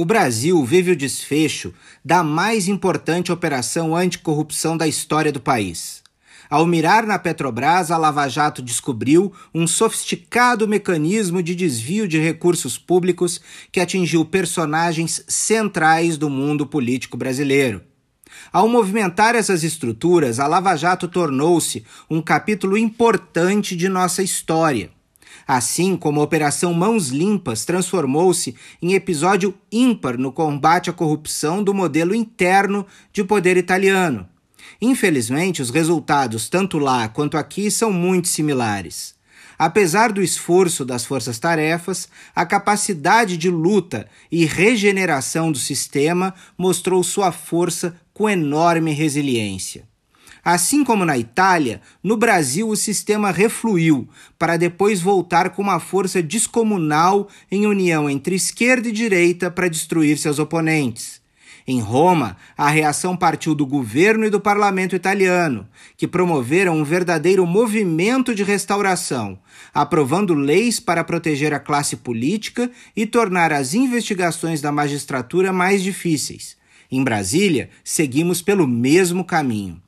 o Brasil vive o desfecho da mais importante operação anticorrupção da história do país. Ao mirar na Petrobras, a Lava Jato descobriu um sofisticado mecanismo de desvio de recursos públicos que atingiu personagens centrais do mundo político brasileiro. Ao movimentar essas estruturas, a Lava Jato tornou-se um capítulo importante de nossa história. Assim como a Operação Mãos Limpas transformou-se em episódio ímpar no combate à corrupção do modelo interno de poder italiano. Infelizmente, os resultados, tanto lá quanto aqui, são muito similares. Apesar do esforço das forças-tarefas, a capacidade de luta e regeneração do sistema mostrou sua força com enorme resiliência. Assim como na Itália, no Brasil o sistema refluiu, para depois voltar com uma força descomunal em união entre esquerda e direita para destruir seus oponentes. Em Roma, a reação partiu do governo e do parlamento italiano, que promoveram um verdadeiro movimento de restauração, aprovando leis para proteger a classe política e tornar as investigações da magistratura mais difíceis. Em Brasília, seguimos pelo mesmo caminho.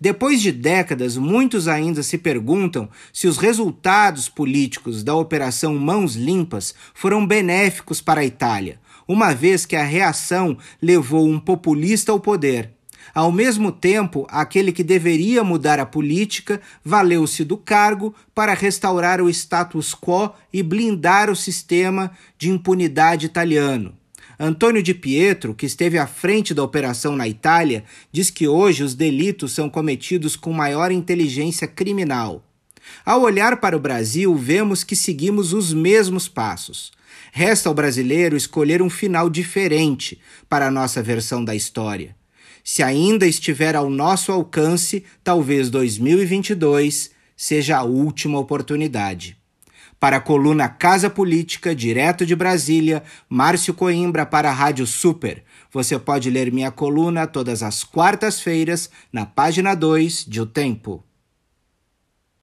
Depois de décadas, muitos ainda se perguntam se os resultados políticos da Operação Mãos Limpas foram benéficos para a Itália, uma vez que a reação levou um populista ao poder. Ao mesmo tempo, aquele que deveria mudar a política valeu-se do cargo para restaurar o status quo e blindar o sistema de impunidade italiano. Antônio Di Pietro, que esteve à frente da operação na Itália, diz que hoje os delitos são cometidos com maior inteligência criminal. Ao olhar para o Brasil, vemos que seguimos os mesmos passos. Resta ao brasileiro escolher um final diferente para a nossa versão da história. Se ainda estiver ao nosso alcance, talvez 2022 seja a última oportunidade. Para a coluna Casa Política, direto de Brasília, Márcio Coimbra para a Rádio Super. Você pode ler minha coluna todas as quartas-feiras na página 2 de O Tempo.